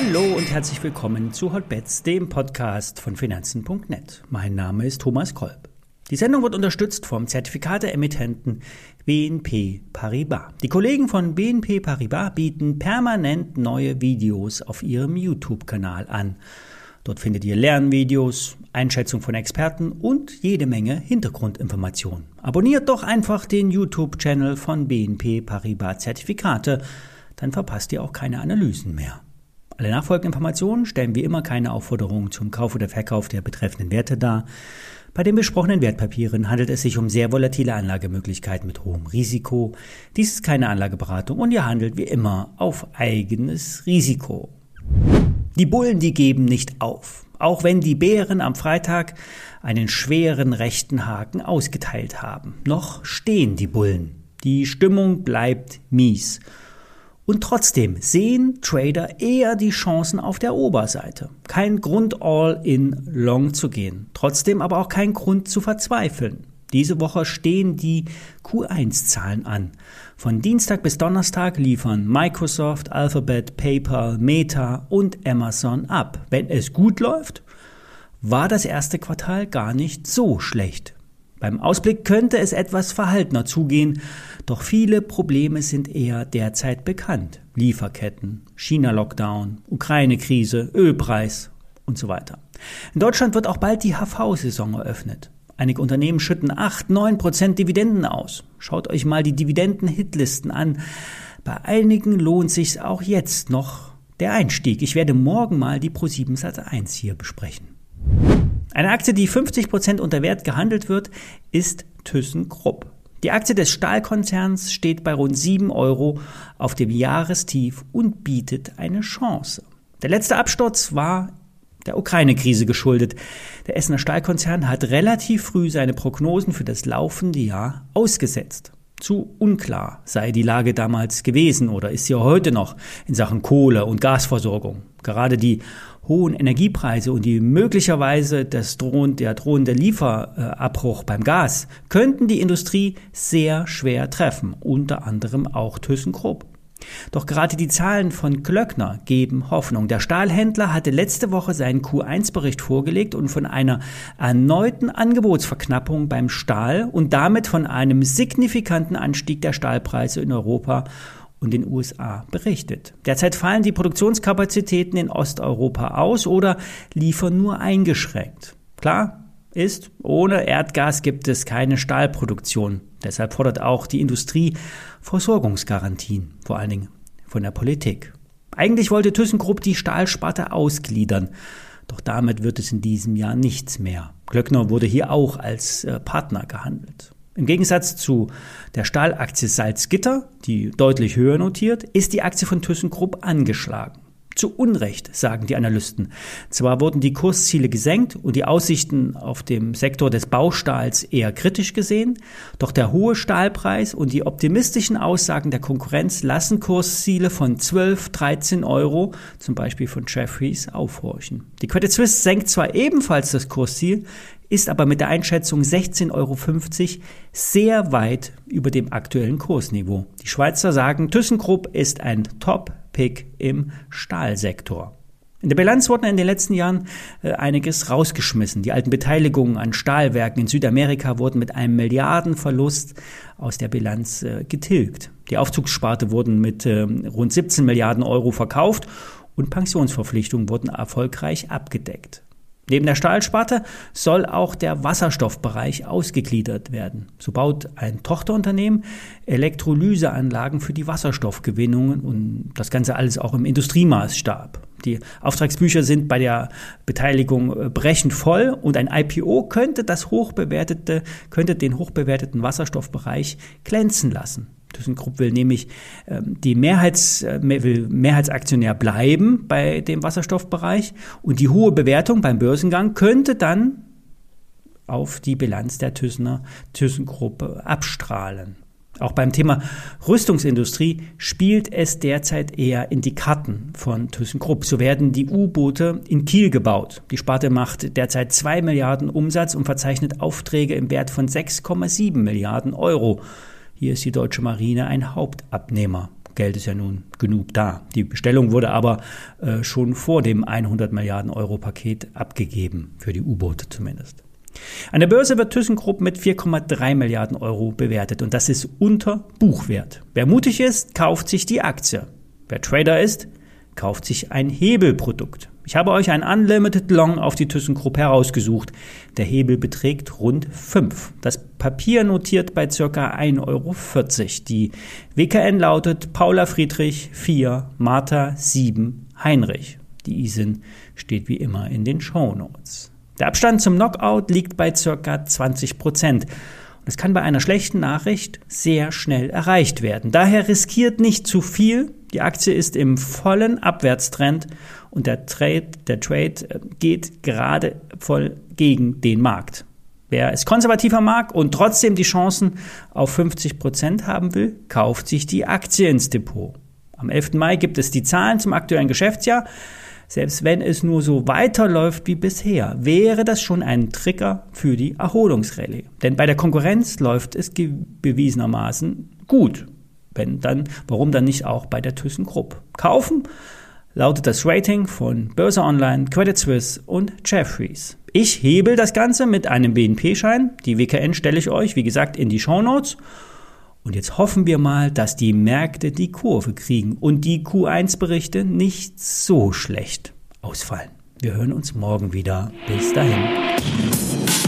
Hallo und herzlich willkommen zu Hotbets, dem Podcast von Finanzen.net. Mein Name ist Thomas Kolb. Die Sendung wird unterstützt vom Zertifikateemittenten BNP Paribas. Die Kollegen von BNP Paribas bieten permanent neue Videos auf ihrem YouTube-Kanal an. Dort findet ihr Lernvideos, Einschätzung von Experten und jede Menge Hintergrundinformationen. Abonniert doch einfach den YouTube-Channel von BNP Paribas Zertifikate, dann verpasst ihr auch keine Analysen mehr. Alle nachfolgenden Informationen stellen wie immer keine Aufforderung zum Kauf oder Verkauf der betreffenden Werte dar. Bei den besprochenen Wertpapieren handelt es sich um sehr volatile Anlagemöglichkeiten mit hohem Risiko. Dies ist keine Anlageberatung und ihr handelt wie immer auf eigenes Risiko. Die Bullen, die geben nicht auf. Auch wenn die Bären am Freitag einen schweren rechten Haken ausgeteilt haben. Noch stehen die Bullen. Die Stimmung bleibt mies. Und trotzdem sehen Trader eher die Chancen auf der Oberseite. Kein Grund, all in long zu gehen. Trotzdem aber auch kein Grund zu verzweifeln. Diese Woche stehen die Q1-Zahlen an. Von Dienstag bis Donnerstag liefern Microsoft, Alphabet, PayPal, Meta und Amazon ab. Wenn es gut läuft, war das erste Quartal gar nicht so schlecht. Beim Ausblick könnte es etwas verhaltener zugehen, doch viele Probleme sind eher derzeit bekannt. Lieferketten, China-Lockdown, Ukraine-Krise, Ölpreis und so weiter. In Deutschland wird auch bald die HV-Saison eröffnet. Einige Unternehmen schütten 8, 9 Prozent Dividenden aus. Schaut euch mal die Dividenden-Hitlisten an. Bei einigen lohnt sich auch jetzt noch der Einstieg. Ich werde morgen mal die Pro7 Satz 1 hier besprechen. Eine Aktie, die 50% unter Wert gehandelt wird, ist ThyssenKrupp. Die Aktie des Stahlkonzerns steht bei rund 7 Euro auf dem Jahrestief und bietet eine Chance. Der letzte Absturz war der Ukraine-Krise geschuldet. Der Essener Stahlkonzern hat relativ früh seine Prognosen für das laufende Jahr ausgesetzt. Zu unklar sei die Lage damals gewesen oder ist sie heute noch in Sachen Kohle- und Gasversorgung. Gerade die hohen Energiepreise und die möglicherweise das drohend, der drohende Lieferabbruch beim Gas könnten die Industrie sehr schwer treffen, unter anderem auch ThyssenKrupp. Doch gerade die Zahlen von Glöckner geben Hoffnung. Der Stahlhändler hatte letzte Woche seinen Q1-Bericht vorgelegt und von einer erneuten Angebotsverknappung beim Stahl und damit von einem signifikanten Anstieg der Stahlpreise in Europa und den USA berichtet. Derzeit fallen die Produktionskapazitäten in Osteuropa aus oder liefern nur eingeschränkt. Klar ist, ohne Erdgas gibt es keine Stahlproduktion. Deshalb fordert auch die Industrie Versorgungsgarantien, vor allen Dingen von der Politik. Eigentlich wollte ThyssenKrupp die Stahlsparte ausgliedern, doch damit wird es in diesem Jahr nichts mehr. Glöckner wurde hier auch als äh, Partner gehandelt. Im Gegensatz zu der Stahlaktie Salzgitter, die deutlich höher notiert, ist die Aktie von ThyssenKrupp angeschlagen. Zu Unrecht, sagen die Analysten. Zwar wurden die Kursziele gesenkt und die Aussichten auf dem Sektor des Baustahls eher kritisch gesehen, doch der hohe Stahlpreis und die optimistischen Aussagen der Konkurrenz lassen Kursziele von 12, 13 Euro, zum Beispiel von Jeffries, aufhorchen. Die Credit Suisse senkt zwar ebenfalls das Kursziel, ist aber mit der Einschätzung 16,50 Euro sehr weit über dem aktuellen Kursniveau. Die Schweizer sagen, ThyssenKrupp ist ein Top Pick im Stahlsektor. In der Bilanz wurden in den letzten Jahren äh, einiges rausgeschmissen. Die alten Beteiligungen an Stahlwerken in Südamerika wurden mit einem Milliardenverlust aus der Bilanz äh, getilgt. Die Aufzugssparte wurden mit äh, rund 17 Milliarden Euro verkauft und Pensionsverpflichtungen wurden erfolgreich abgedeckt. Neben der Stahlsparte soll auch der Wasserstoffbereich ausgegliedert werden. So baut ein Tochterunternehmen Elektrolyseanlagen für die Wasserstoffgewinnungen und das Ganze alles auch im Industriemaßstab. Die Auftragsbücher sind bei der Beteiligung äh, brechend voll und ein IPO könnte das hochbewertete, könnte den hochbewerteten Wasserstoffbereich glänzen lassen. ThyssenKrupp will nämlich ähm, die Mehrheits, äh, Mehrheitsaktionär bleiben bei dem Wasserstoffbereich und die hohe Bewertung beim Börsengang könnte dann auf die Bilanz der Thyssener ThyssenKrupp abstrahlen. Auch beim Thema Rüstungsindustrie spielt es derzeit eher in die Karten von ThyssenKrupp. So werden die U-Boote in Kiel gebaut. Die Sparte macht derzeit zwei Milliarden Umsatz und verzeichnet Aufträge im Wert von 6,7 Milliarden Euro. Hier ist die deutsche Marine ein Hauptabnehmer. Geld ist ja nun genug da. Die Bestellung wurde aber äh, schon vor dem 100 Milliarden Euro Paket abgegeben, für die U-Boote zumindest. An der Börse wird ThyssenKrupp mit 4,3 Milliarden Euro bewertet und das ist unter Buchwert. Wer mutig ist, kauft sich die Aktie. Wer Trader ist, kauft sich ein Hebelprodukt. Ich habe euch ein Unlimited Long auf die ThyssenKrupp herausgesucht. Der Hebel beträgt rund 5. Das Papier notiert bei circa 1,40 Euro. Die WKN lautet Paula Friedrich 4, Martha 7, Heinrich. Die ISIN steht wie immer in den Show Notes. Der Abstand zum Knockout liegt bei circa 20 Prozent. Es kann bei einer schlechten Nachricht sehr schnell erreicht werden. Daher riskiert nicht zu viel. Die Aktie ist im vollen Abwärtstrend und der Trade, der Trade äh, geht gerade voll gegen den Markt. Wer es konservativer mag und trotzdem die Chancen auf 50 Prozent haben will, kauft sich die Aktie ins Depot. Am 11. Mai gibt es die Zahlen zum aktuellen Geschäftsjahr. Selbst wenn es nur so weiterläuft wie bisher, wäre das schon ein Trigger für die Erholungsrallye. Denn bei der Konkurrenz läuft es bewiesenermaßen gut. Wenn dann, warum dann nicht auch bei der ThyssenKrupp? Kaufen lautet das Rating von Börse Online, Credit Suisse und Jeffries. Ich hebel das Ganze mit einem BNP-Schein. Die WKN stelle ich euch, wie gesagt, in die Show Notes. Und jetzt hoffen wir mal, dass die Märkte die Kurve kriegen und die Q1-Berichte nicht so schlecht ausfallen. Wir hören uns morgen wieder. Bis dahin.